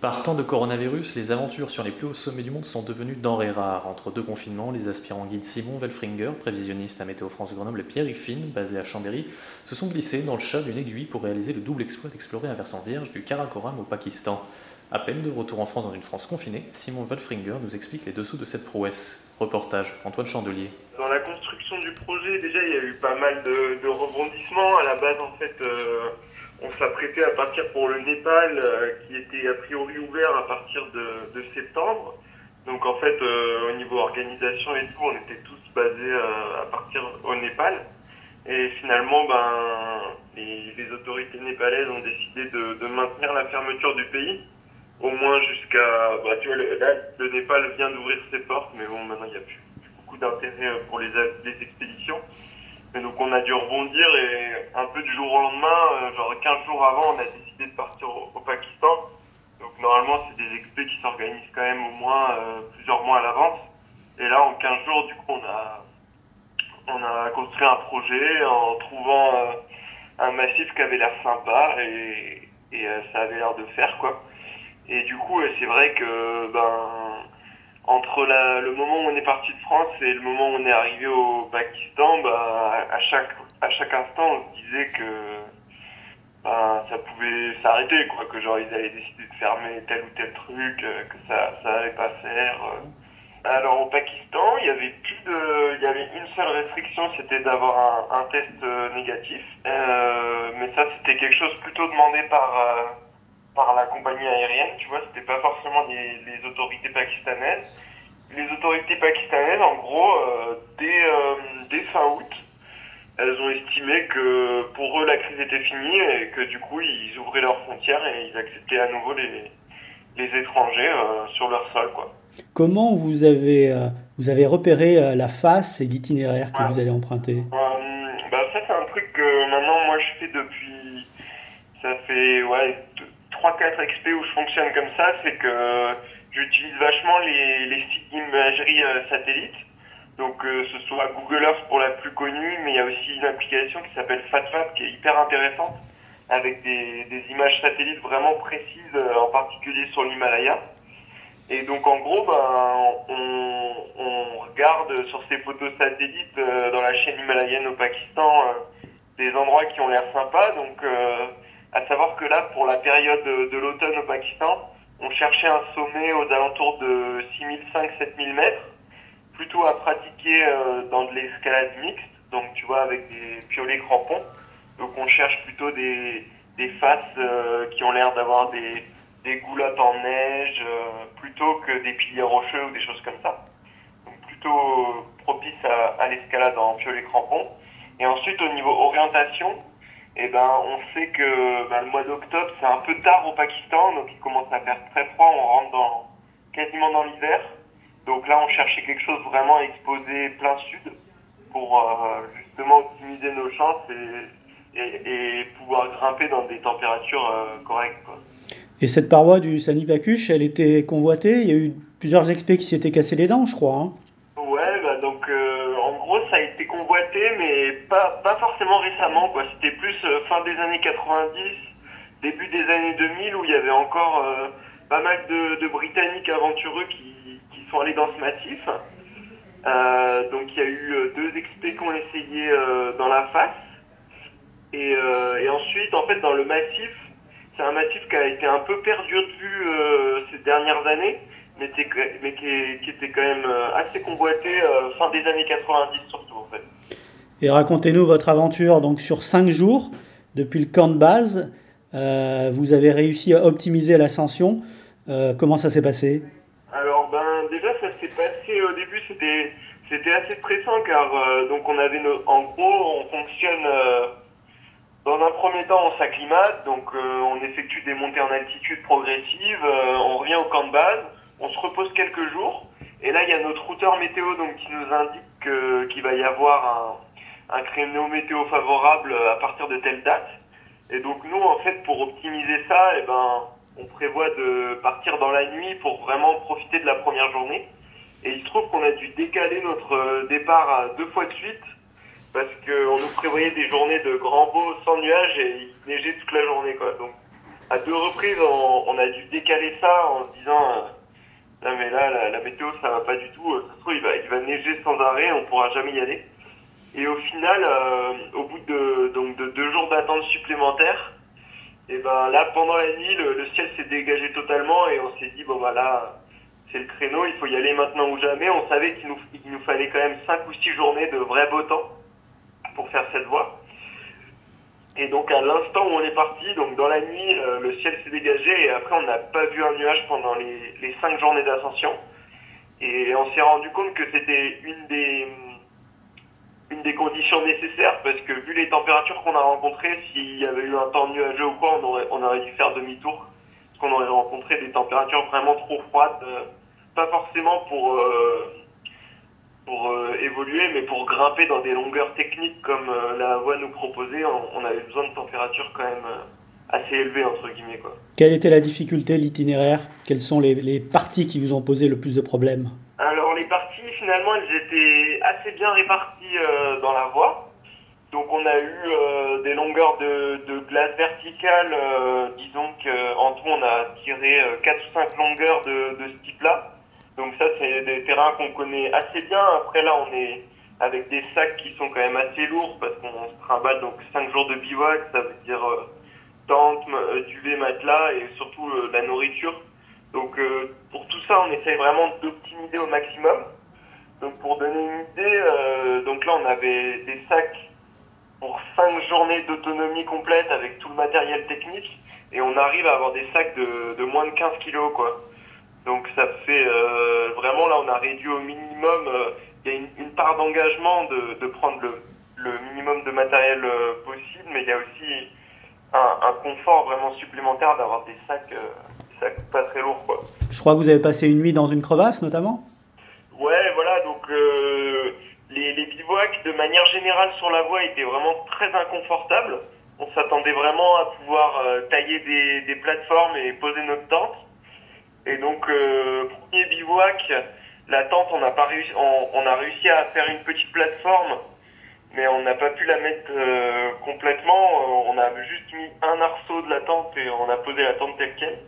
Par temps de coronavirus, les aventures sur les plus hauts sommets du monde sont devenues denrées rares. Entre deux confinements, les aspirants guides Simon Welfringer, prévisionniste à Météo France Grenoble, et Pierre Finn, basé à Chambéry, se sont glissés dans le chat d'une aiguille pour réaliser le double exploit d'explorer un versant vierge du Karakoram au Pakistan. À peine de retour en France dans une France confinée, Simon Welfringer nous explique les dessous de cette prouesse. Reportage Antoine Chandelier. Dans la construction du projet, déjà, il y a eu pas mal de, de rebondissements. À la base, en fait, euh, on s'apprêtait à partir pour le Népal, euh, qui était a priori ouvert à partir de, septembre. Donc, en fait, euh, au niveau organisation et tout, on était tous basés euh, à partir au Népal. Et finalement, ben, les, autorités népalaises ont décidé de, maintenir la fermeture du pays au moins jusqu'à bah, tu vois le, là le Népal vient d'ouvrir ses portes mais bon maintenant il n'y a plus, beaucoup d'intérêt pour les expéditions et donc on a dû rebondir et un peu du jour au lendemain euh, genre 15 jours avant on a décidé de partir au, Pakistan. Donc normalement c'est des expés qui s'organisent quand même au moins euh, plusieurs mois à l'avance. Et là en 15 jours du coup on a on a construit un projet en trouvant euh, un massif qui avait l'air sympa et, et euh, ça avait l'air de faire quoi. Et du coup, c'est vrai que ben entre la, le moment où on est parti de France et le moment où on est arrivé au Pakistan, bah, à chaque à chaque instant, on se disait que ben, ça pouvait s'arrêter, quoi, que genre ils allaient décider de fermer tel ou tel truc, euh, que ça ça allait pas faire. euh. Alors au Pakistan, il y avait plus de, il y avait une seule restriction, c'était d'avoir un, test euh, négatif. Mais ça, c'était quelque chose plutôt demandé par par la compagnie aérienne, tu vois, c'était pas forcément les, autorités pakistanaises. Les autorités pakistanaises, en gros, dès, dès fin août, elles ont estimé que pour eux la crise était finie et que du coup ils ouvraient leurs frontières et ils acceptaient à nouveau les, les étrangers euh, sur leur sol, quoi. Comment vous avez, euh, vous avez repéré euh, la face et l'itinéraire que vous allez emprunter? Bah ça c'est un truc que maintenant moi je fais depuis ça fait ouais 3-4 XP où je fonctionne comme ça, c'est que j'utilise vachement les, les sites d'imagerie satellite. Donc euh, ce soit Google Earth pour la plus connue, mais il y a aussi une application qui s'appelle FatMap qui est hyper intéressante avec des, des images satellites vraiment précises, euh, en particulier sur l'Himalaya. Et donc en gros, ben, on, on regarde sur ces photos satellites euh, dans la chaîne himalayenne au Pakistan euh, des endroits qui ont l'air sympas. Donc euh, à savoir que là, pour la période de, de l'automne au Pakistan, on cherchait un sommet aux alentours de 6500-7000 mètres, plutôt à pratiquer euh, dans de l'escalade mixte, donc tu vois avec des piolets crampons. Donc on cherche plutôt des, des faces euh, qui ont l'air d'avoir des, des goulottes en neige euh, plutôt que des piliers rocheux ou des choses comme ça. Donc plutôt propice à, à l'escalade en piolet crampon. Et ensuite au niveau orientation, eh ben on sait que ben, le mois d'octobre c'est un peu tard au Pakistan, donc il commence à faire très froid, on rentre dans quasiment dans l'hiver. Donc là on cherchait quelque chose vraiment exposé plein sud pour euh, justement optimiser nos chances et, et, et pouvoir grimper dans des températures euh, correctes. Quoi. Et cette paroi du Sanipakush, elle était convoitée. Il y a eu plusieurs expés qui s'étaient cassés les dents, je crois. hein. Ouais, bah donc euh, en gros ça a été convoité, mais pas, pas forcément récemment, quoi. C'était plus fin des années 90, début des années 2000, où il y avait encore pas mal de, de Britanniques aventureux qui sont allés dans ce massif. Euh, donc il y a eu euh, deux expés qui ont essayé euh, dans la face. Et, ensuite, en fait, dans le massif, c'est un massif qui a été un peu perdu de vue ces dernières années, mais, qui, était quand même assez convoité fin des années 90 surtout en fait. Et racontez-nous votre aventure donc sur cinq jours depuis le camp de base. vous avez réussi à optimiser l'ascension. Comment ça s'est passé? Au début c'était c'était assez stressant car euh, donc on avait en gros on fonctionne. dans un premier temps, on s'acclimate, donc on effectue des montées en altitude progressives, on revient au camp de base, on se repose quelques jours, et là il y a notre routeur météo donc qui nous indique qu'il va y avoir un, un créneau météo favorable à partir de telle date. Et donc nous, en fait, pour optimiser ça, eh ben, on prévoit de partir dans la nuit pour vraiment profiter de la première journée. Et il se trouve qu'on a dû décaler notre départ à deux fois de suite parce qu'on nous prévoyait des journées de grand beau sans nuages et il neigeait toute la journée. Quoi. Donc à deux reprises, on, a dû décaler ça en se disant euh, non mais là, la, météo, ça va pas du tout. Ça se il va, il va neiger sans arrêt, on pourra jamais y aller. Et au final, euh, au bout de, donc de deux jours d'attente supplémentaires, et ben là, pendant la nuit, le, ciel s'est dégagé totalement et on s'est dit, bon bah là, c'est le créneau, il faut y aller maintenant ou jamais. On savait qu'il nous, fallait quand même cinq ou six journées de vrai beau temps pour faire cette voie. Et donc à l'instant où on est parti, donc dans la nuit, euh, le ciel s'est dégagé et après on n'a pas vu un nuage pendant les, les cinq journées d'ascension. Et on s'est rendu compte que c'était une des conditions nécessaires parce que vu les températures qu'on a rencontrées, s'il y avait eu un temps nuageux ou quoi, on aurait, on aurait dû faire demi-tour parce qu'on aurait rencontré des températures vraiment trop froides, euh, pas forcément pour euh, pour euh, évoluer, mais pour grimper dans des longueurs techniques comme la voie nous proposait, on, avait besoin de températures quand même assez élevées entre guillemets quoi. Quelle était la difficulté, l'itinéraire? Quelles sont les, les parties qui vous ont posé le plus de problèmes? Alors les parties finalement, elles étaient assez bien réparties euh, dans la voie. Donc on a eu euh, des longueurs de, de glace verticale, euh, disons qu'en tout on a tiré 4 ou 5 longueurs de, de ce type-là. Donc ça c'est des terrains qu'on connaît assez bien. Après là on est avec des sacs qui sont quand même assez lourds parce qu'on se trimballe donc 5 jours de bivouac, ça veut dire tente, duvet, matelas et surtout la nourriture. Donc pour tout ça on essaye vraiment d'optimiser au maximum. Donc pour donner une idée, euh, donc là on avait des sacs pour 5 journées d'autonomie complète avec tout le matériel technique et on arrive à avoir des sacs de, de moins de 15 kilos quoi. Donc ça fait euh, vraiment là on a réduit au minimum, euh, il y a une, une part d'engagement de, de, prendre le, le, minimum de matériel euh, possible, mais il y a aussi un, un confort vraiment supplémentaire d'avoir des sacs, des sacs pas très lourds quoi. Je crois que vous avez passé une nuit dans une crevasse notamment? Ouais, voilà, donc les, les bivouacs de manière générale sur la voie étaient vraiment très inconfortables. On s'attendait vraiment à pouvoir tailler des, des, plateformes et poser notre tente. Et donc, euh, premier bivouac, la tente, on a, pas réussi, on, a réussi à faire une petite plateforme, mais on n'a pas pu la mettre euh, complètement. On a juste mis un arceau de la tente et on a posé la tente telle quelle.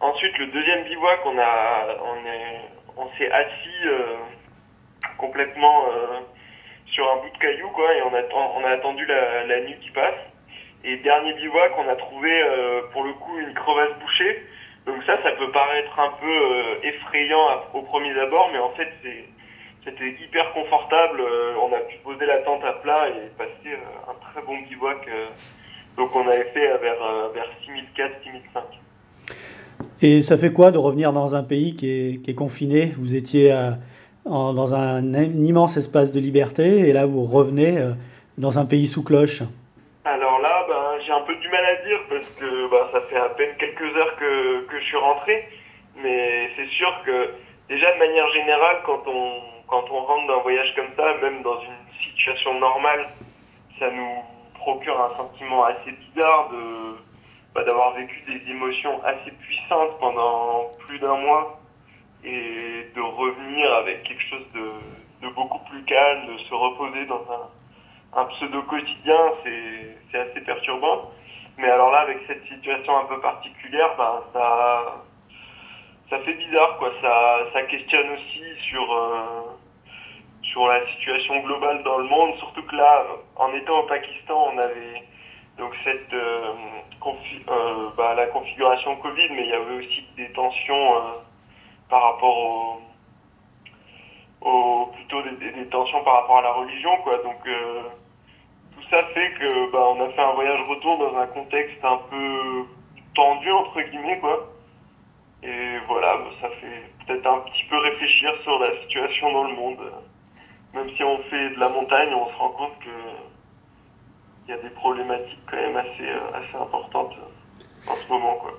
Ensuite, le deuxième bivouac, on a, on est, on s'est assis euh, complètement euh, sur un bout de caillou, quoi, et on a, attendu la, la nuit qui passe. Et dernier bivouac, on a trouvé euh, pour le coup une crevasse bouchée. Donc ça, ça peut paraître un peu effrayant au premier abord, mais en fait, c'était hyper confortable. on a pu poser la tente à plat et passer un très bon bivouac. donc on avait fait vers, vers 6004, 6005. Et ça fait quoi de revenir dans un pays qui est, qui est confiné? Vous étiez euh, dans un, immense espace de liberté et là vous revenez euh, dans un pays sous cloche. Alors là, ben, j'ai un peu du mal à dire parce que ben, ça fait à peine quelques heures que, que je suis rentré. Mais c'est sûr que déjà de manière générale, quand on, quand on rentre d'un voyage comme ça, même dans une situation normale, ça nous procure un sentiment assez bizarre de bah, d'avoir vécu des émotions assez puissantes pendant plus d'un mois et de revenir avec quelque chose de, de, beaucoup plus calme, de se reposer dans un, un pseudo quotidien, c'est assez perturbant. Mais alors là, avec cette situation un peu particulière, bah, ça, ça fait bizarre, quoi. Ça, ça questionne aussi sur, euh, sur la situation globale dans le monde. Surtout que là, en étant au Pakistan, on avait donc cette euh, euh, bah, la configuration Covid, mais il y avait aussi des tensions euh, par rapport au, au plutôt des, des, tensions par rapport à la religion, quoi. Donc euh, ça fait que bah, on a fait un voyage retour dans un contexte un peu tendu entre guillemets, quoi. Et voilà, bah, ça fait peut-être un petit peu réfléchir sur la situation dans le monde. Même si on fait de la montagne, on se rend compte que y a des problématiques quand même assez, assez importantes en ce moment. Quoi.